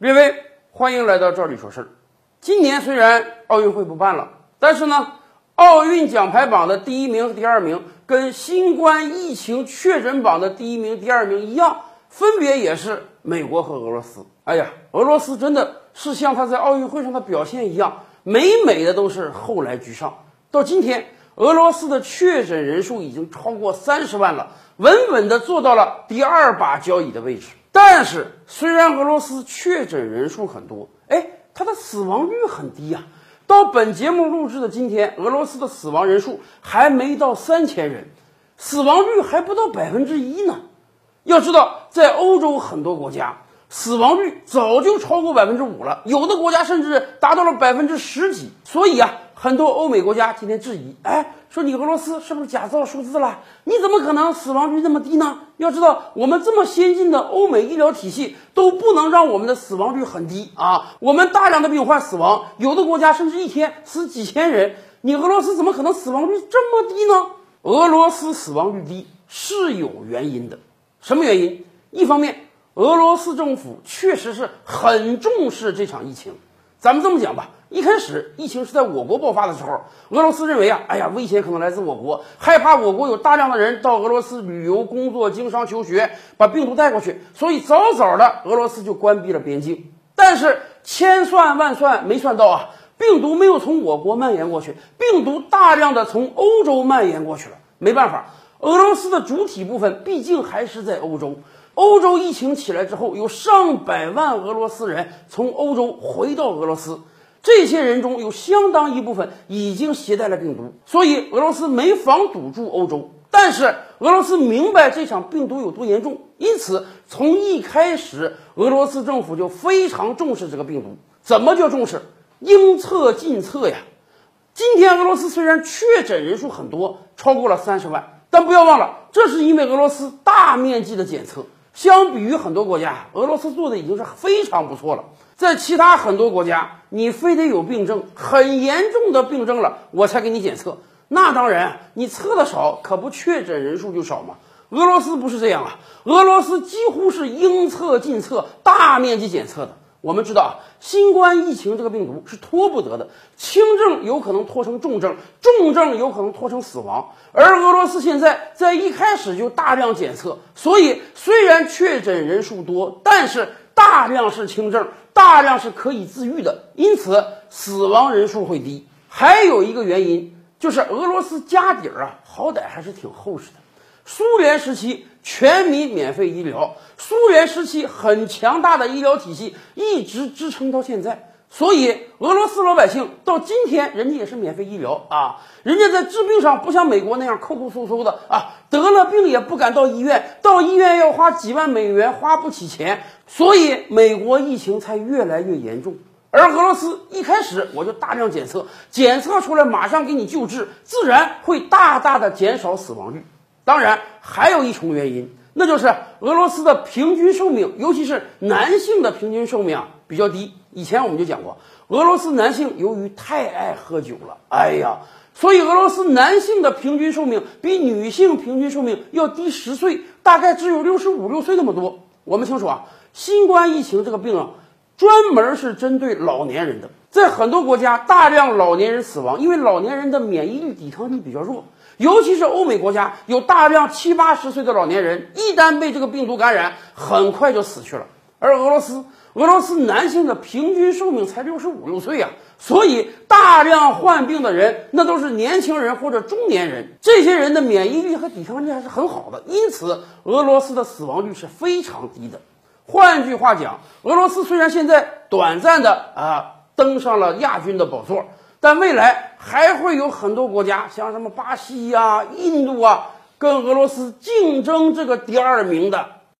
列位，欢迎来到这里说事儿。今年虽然奥运会不办了，但是呢，奥运奖牌榜的第一名和第二名跟新冠疫情确诊榜的第一名、第二名一样，分别也是美国和俄罗斯。哎呀，俄罗斯真的是像他在奥运会上的表现一样，每每的都是后来居上。到今天，俄罗斯的确诊人数已经超过三十万了，稳稳的坐到了第二把交椅的位置。但是，虽然俄罗斯确诊人数很多，哎，它的死亡率很低呀。到本节目录制的今天，俄罗斯的死亡人数还没到三千人，死亡率还不到百分之一呢。要知道，在欧洲很多国家，死亡率早就超过百分之五了，有的国家甚至达到了百分之十几。所以啊，很多欧美国家今天质疑，哎。说你俄罗斯是不是假造数字了？你怎么可能死亡率那么低呢？要知道，我们这么先进的欧美医疗体系都不能让我们的死亡率很低啊！我们大量的病患死亡，有的国家甚至一天死几千人，你俄罗斯怎么可能死亡率这么低呢？俄罗斯死亡率低是有原因的，什么原因？一方面，俄罗斯政府确实是很重视这场疫情。咱们这么讲吧，一开始疫情是在我国爆发的时候，俄罗斯认为啊，哎呀，危险可能来自我国，害怕我国有大量的人到俄罗斯旅游、工作、经商、求学，把病毒带过去，所以早早的俄罗斯就关闭了边境。但是千算万算没算到啊，病毒没有从我国蔓延过去，病毒大量的从欧洲蔓延过去了。没办法，俄罗斯的主体部分毕竟还是在欧洲。欧洲疫情起来之后，有上百万俄罗斯人从欧洲回到俄罗斯，这些人中有相当一部分已经携带了病毒，所以俄罗斯没防堵住欧洲。但是俄罗斯明白这场病毒有多严重，因此从一开始，俄罗斯政府就非常重视这个病毒。怎么叫重视？应测尽测呀！今天俄罗斯虽然确诊人数很多，超过了三十万，但不要忘了，这是因为俄罗斯大面积的检测。相比于很多国家，俄罗斯做的已经是非常不错了。在其他很多国家，你非得有病症，很严重的病症了，我才给你检测。那当然，你测的少，可不确诊人数就少吗。俄罗斯不是这样啊，俄罗斯几乎是应测尽测，大面积检测的。我们知道啊，新冠疫情这个病毒是拖不得的，轻症有可能拖成重症，重症有可能拖成死亡。而俄罗斯现在在一开始就大量检测，所以虽然确诊人数多，但是大量是轻症，大量是可以自愈的，因此死亡人数会低。还有一个原因就是俄罗斯家底儿啊，好歹还是挺厚实的。苏联时期全民免费医疗，苏联时期很强大的医疗体系一直支撑到现在，所以俄罗斯老百姓到今天人家也是免费医疗啊，人家在治病上不像美国那样抠抠搜搜的啊，得了病也不敢到医院，到医院要花几万美元，花不起钱，所以美国疫情才越来越严重。而俄罗斯一开始我就大量检测，检测出来马上给你救治，自然会大大的减少死亡率。当然，还有一重原因，那就是俄罗斯的平均寿命，尤其是男性的平均寿命啊比较低。以前我们就讲过，俄罗斯男性由于太爱喝酒了，哎呀，所以俄罗斯男性的平均寿命比女性平均寿命要低十岁，大概只有六十五六岁那么多。我们清楚啊，新冠疫情这个病啊，专门是针对老年人的，在很多国家大量老年人死亡，因为老年人的免疫力、抵抗力比较弱。尤其是欧美国家，有大量七八十岁的老年人，一旦被这个病毒感染，很快就死去了。而俄罗斯，俄罗斯男性的平均寿命才六十五六岁呀，所以大量患病的人，那都是年轻人或者中年人，这些人的免疫力和抵抗力还是很好的，因此俄罗斯的死亡率是非常低的。换句话讲，俄罗斯虽然现在短暂的啊登上了亚军的宝座。但未来还会有很多国家，像什么巴西呀、印度啊，跟俄罗斯竞争这个第二名的。